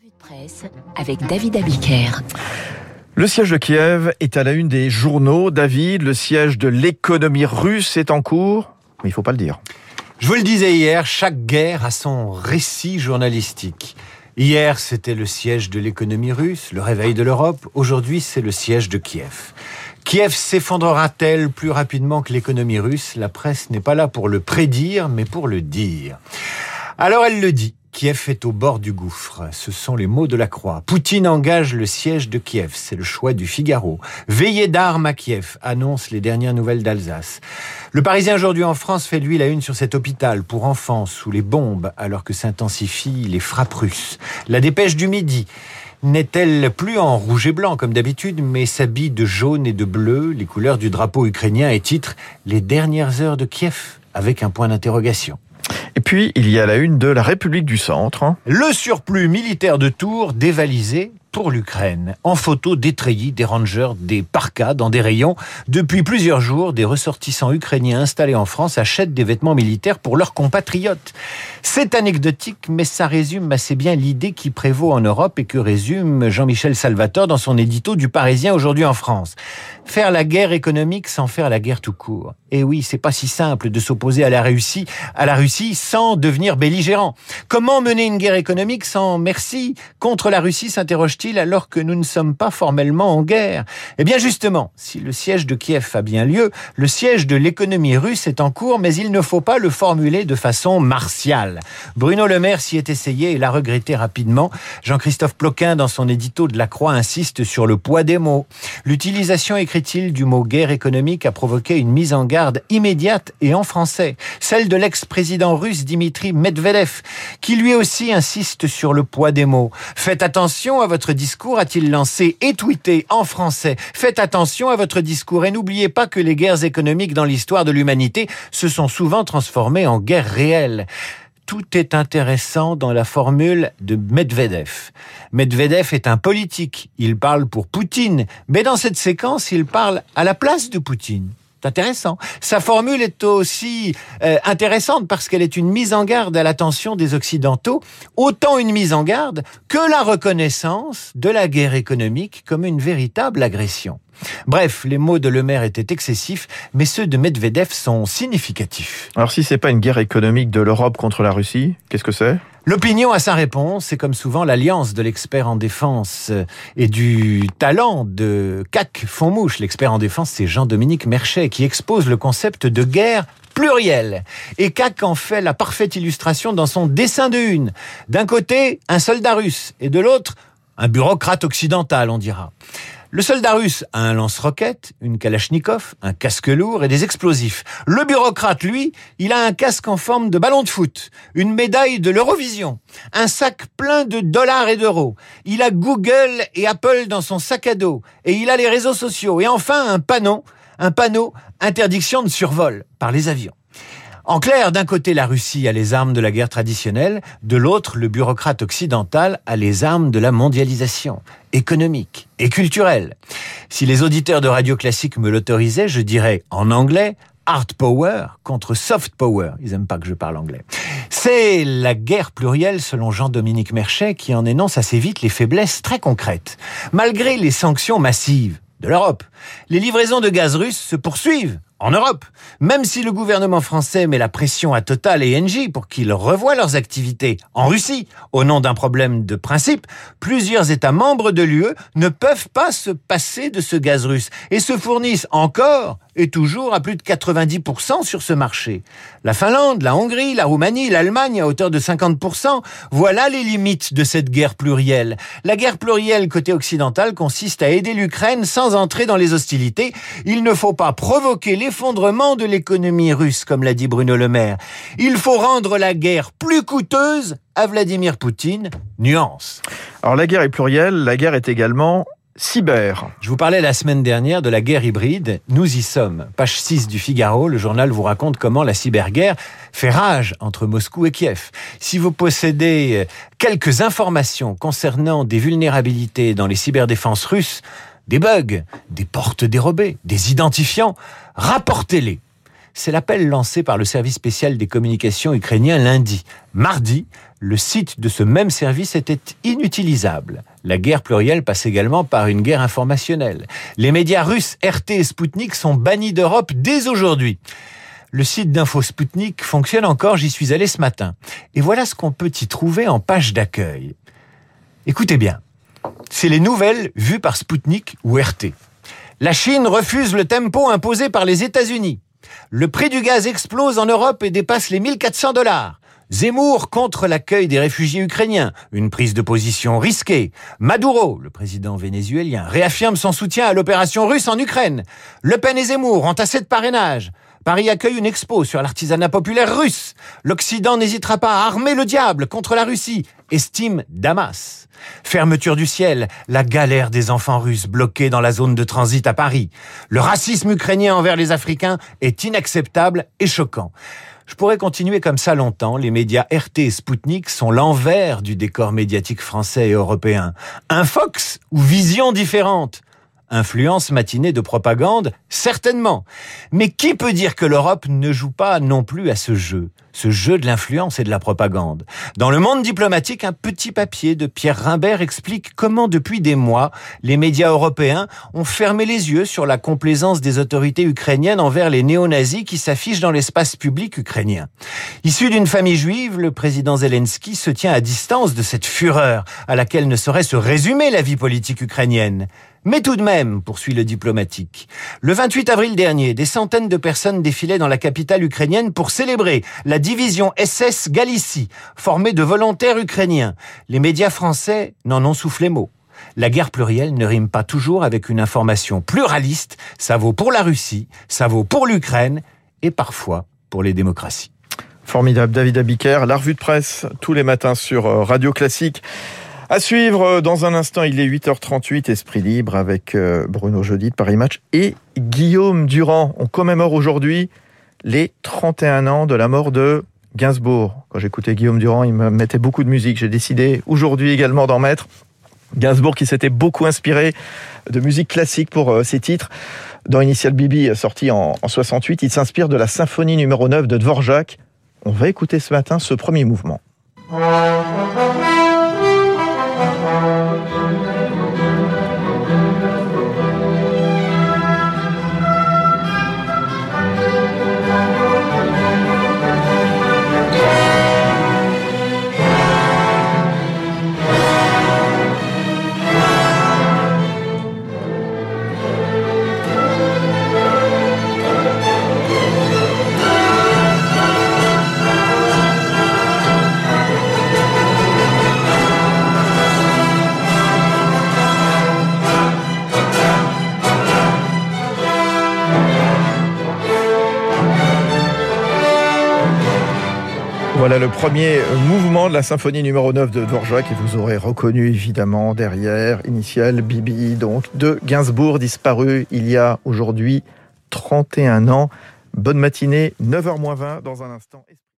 Revue de presse avec David Abiker. Le siège de Kiev est à la une des journaux. David, le siège de l'économie russe est en cours, mais il faut pas le dire. Je vous le disais hier, chaque guerre a son récit journalistique. Hier, c'était le siège de l'économie russe, le réveil de l'Europe. Aujourd'hui, c'est le siège de Kiev. Kiev s'effondrera-t-elle plus rapidement que l'économie russe? La presse n'est pas là pour le prédire, mais pour le dire. Alors elle le dit. Kiev est au bord du gouffre. Ce sont les mots de la croix. Poutine engage le siège de Kiev. C'est le choix du Figaro. Veillée d'armes à Kiev, annonce les dernières nouvelles d'Alsace. Le Parisien aujourd'hui en France fait lui la une sur cet hôpital pour enfants sous les bombes alors que s'intensifient les frappes russes. La dépêche du midi n'est-elle plus en rouge et blanc comme d'habitude, mais s'habille de jaune et de bleu, les couleurs du drapeau ukrainien et titre Les dernières heures de Kiev avec un point d'interrogation. Et puis, il y a la une de la République du Centre. Le surplus militaire de Tours dévalisé pour l'Ukraine. En photo des treillis, des rangers, des parkas dans des rayons. Depuis plusieurs jours, des ressortissants ukrainiens installés en France achètent des vêtements militaires pour leurs compatriotes. C'est anecdotique, mais ça résume assez bien l'idée qui prévaut en Europe et que résume Jean-Michel Salvatore dans son édito du Parisien aujourd'hui en France. Faire la guerre économique sans faire la guerre tout court. Et oui, c'est pas si simple de s'opposer à la Russie, à la Russie sans devenir belligérant. Comment mener une guerre économique sans merci contre la Russie alors que nous ne sommes pas formellement en guerre Eh bien justement, si le siège de Kiev a bien lieu, le siège de l'économie russe est en cours, mais il ne faut pas le formuler de façon martiale. Bruno Le Maire s'y est essayé et l'a regretté rapidement. Jean-Christophe Ploquin, dans son édito de la Croix, insiste sur le poids des mots. L'utilisation, écrit-il, du mot guerre économique a provoqué une mise en garde immédiate et en français, celle de l'ex-président russe Dimitri Medvedev, qui lui aussi insiste sur le poids des mots. Faites attention à votre discours, a-t-il lancé et tweeté en français. Faites attention à votre discours et n'oubliez pas que les guerres économiques dans l'histoire de l'humanité se sont souvent transformées en guerres réelles tout est intéressant dans la formule de Medvedev. Medvedev est un politique, il parle pour Poutine, mais dans cette séquence, il parle à la place de Poutine. C'est intéressant. Sa formule est aussi euh, intéressante parce qu'elle est une mise en garde à l'attention des Occidentaux, autant une mise en garde que la reconnaissance de la guerre économique comme une véritable agression. Bref, les mots de Le Maire étaient excessifs, mais ceux de Medvedev sont significatifs. Alors si c'est pas une guerre économique de l'Europe contre la Russie, qu'est-ce que c'est? L'opinion a sa réponse, c'est comme souvent l'alliance de l'expert en défense et du talent de CAC Fonmouche. L'expert en défense, c'est Jean-Dominique Merchet qui expose le concept de guerre plurielle. Et CAC en fait la parfaite illustration dans son dessin de une. D'un côté, un soldat russe et de l'autre, un bureaucrate occidental, on dira. Le soldat russe a un lance-roquette, une kalachnikov, un casque lourd et des explosifs. Le bureaucrate, lui, il a un casque en forme de ballon de foot, une médaille de l'Eurovision, un sac plein de dollars et d'euros. Il a Google et Apple dans son sac à dos et il a les réseaux sociaux et enfin un panneau, un panneau interdiction de survol par les avions. En clair, d'un côté, la Russie a les armes de la guerre traditionnelle, de l'autre, le bureaucrate occidental a les armes de la mondialisation économique et culturelle. Si les auditeurs de radio classique me l'autorisaient, je dirais en anglais hard power contre soft power. Ils aiment pas que je parle anglais. C'est la guerre plurielle selon Jean-Dominique Merchet qui en énonce assez vite les faiblesses très concrètes. Malgré les sanctions massives de l'Europe, les livraisons de gaz russe se poursuivent en Europe. Même si le gouvernement français met la pression à Total et Engie pour qu'ils revoient leurs activités en Russie au nom d'un problème de principe, plusieurs États membres de l'UE ne peuvent pas se passer de ce gaz russe et se fournissent encore et toujours à plus de 90% sur ce marché. La Finlande, la Hongrie, la Roumanie, l'Allemagne à hauteur de 50%, voilà les limites de cette guerre plurielle. La guerre plurielle côté occidental consiste à aider l'Ukraine sans entrer dans les hostilités. Il ne faut pas provoquer l'effondrement de l'économie russe, comme l'a dit Bruno Le Maire. Il faut rendre la guerre plus coûteuse à Vladimir Poutine. Nuance. Alors la guerre est plurielle, la guerre est également cyber. Je vous parlais la semaine dernière de la guerre hybride. Nous y sommes. Page 6 du Figaro, le journal vous raconte comment la cyberguerre fait rage entre Moscou et Kiev. Si vous possédez quelques informations concernant des vulnérabilités dans les cyberdéfenses russes, des bugs, des portes dérobées, des identifiants, rapportez-les. C'est l'appel lancé par le service spécial des communications ukrainien lundi. Mardi, le site de ce même service était inutilisable. La guerre plurielle passe également par une guerre informationnelle. Les médias russes RT et Sputnik sont bannis d'Europe dès aujourd'hui. Le site d'Info Sputnik fonctionne encore, j'y suis allé ce matin. Et voilà ce qu'on peut y trouver en page d'accueil. Écoutez bien, c'est les nouvelles vues par Sputnik ou RT. La Chine refuse le tempo imposé par les États-Unis. Le prix du gaz explose en Europe et dépasse les 1400 dollars. Zemmour contre l'accueil des réfugiés ukrainiens, une prise de position risquée. Maduro, le président vénézuélien, réaffirme son soutien à l'opération russe en Ukraine. Le Pen et Zemmour ont assez de parrainage. Paris accueille une expo sur l'artisanat populaire russe. L'Occident n'hésitera pas à armer le diable contre la Russie, estime Damas. Fermeture du ciel, la galère des enfants russes bloqués dans la zone de transit à Paris. Le racisme ukrainien envers les Africains est inacceptable et choquant. Je pourrais continuer comme ça longtemps. Les médias RT et Sputnik sont l'envers du décor médiatique français et européen. Un Fox ou vision différente? Influence matinée de propagande Certainement. Mais qui peut dire que l'Europe ne joue pas non plus à ce jeu ce jeu de l'influence et de la propagande? Dans le monde diplomatique, un petit papier de Pierre Rimbert explique comment depuis des mois, les médias européens ont fermé les yeux sur la complaisance des autorités ukrainiennes envers les néo-nazis qui s'affichent dans l'espace public ukrainien. Issu d'une famille juive, le président Zelensky se tient à distance de cette fureur à laquelle ne saurait se résumer la vie politique ukrainienne. Mais tout de même, poursuit le diplomatique, le 28 avril dernier, des centaines de personnes défilaient dans la capitale ukrainienne pour célébrer la division SS Galicie, formée de volontaires ukrainiens. Les médias français n'en ont soufflé mot. La guerre plurielle ne rime pas toujours avec une information pluraliste. Ça vaut pour la Russie, ça vaut pour l'Ukraine et parfois pour les démocraties. Formidable, David Abiker, la revue de presse tous les matins sur euh, Radio Classique. À suivre euh, dans un instant, il est 8h38, Esprit Libre avec euh, Bruno Jeudi de Paris Match et Guillaume Durand. On commémore aujourd'hui les 31 ans de la mort de Gainsbourg. Quand j'écoutais Guillaume Durand, il me mettait beaucoup de musique. J'ai décidé aujourd'hui également d'en mettre. Gainsbourg qui s'était beaucoup inspiré de musique classique pour euh, ses titres. Dans Initial Bibi, sorti en, en 68, il s'inspire de la symphonie numéro 9 de Dvorak. On va écouter ce matin ce premier mouvement. Voilà le premier mouvement de la symphonie numéro 9 de Dvorak et vous aurez reconnu évidemment derrière, initial Bibi, donc de Gainsbourg, disparu il y a aujourd'hui 31 ans. Bonne matinée, 9h20 dans un instant.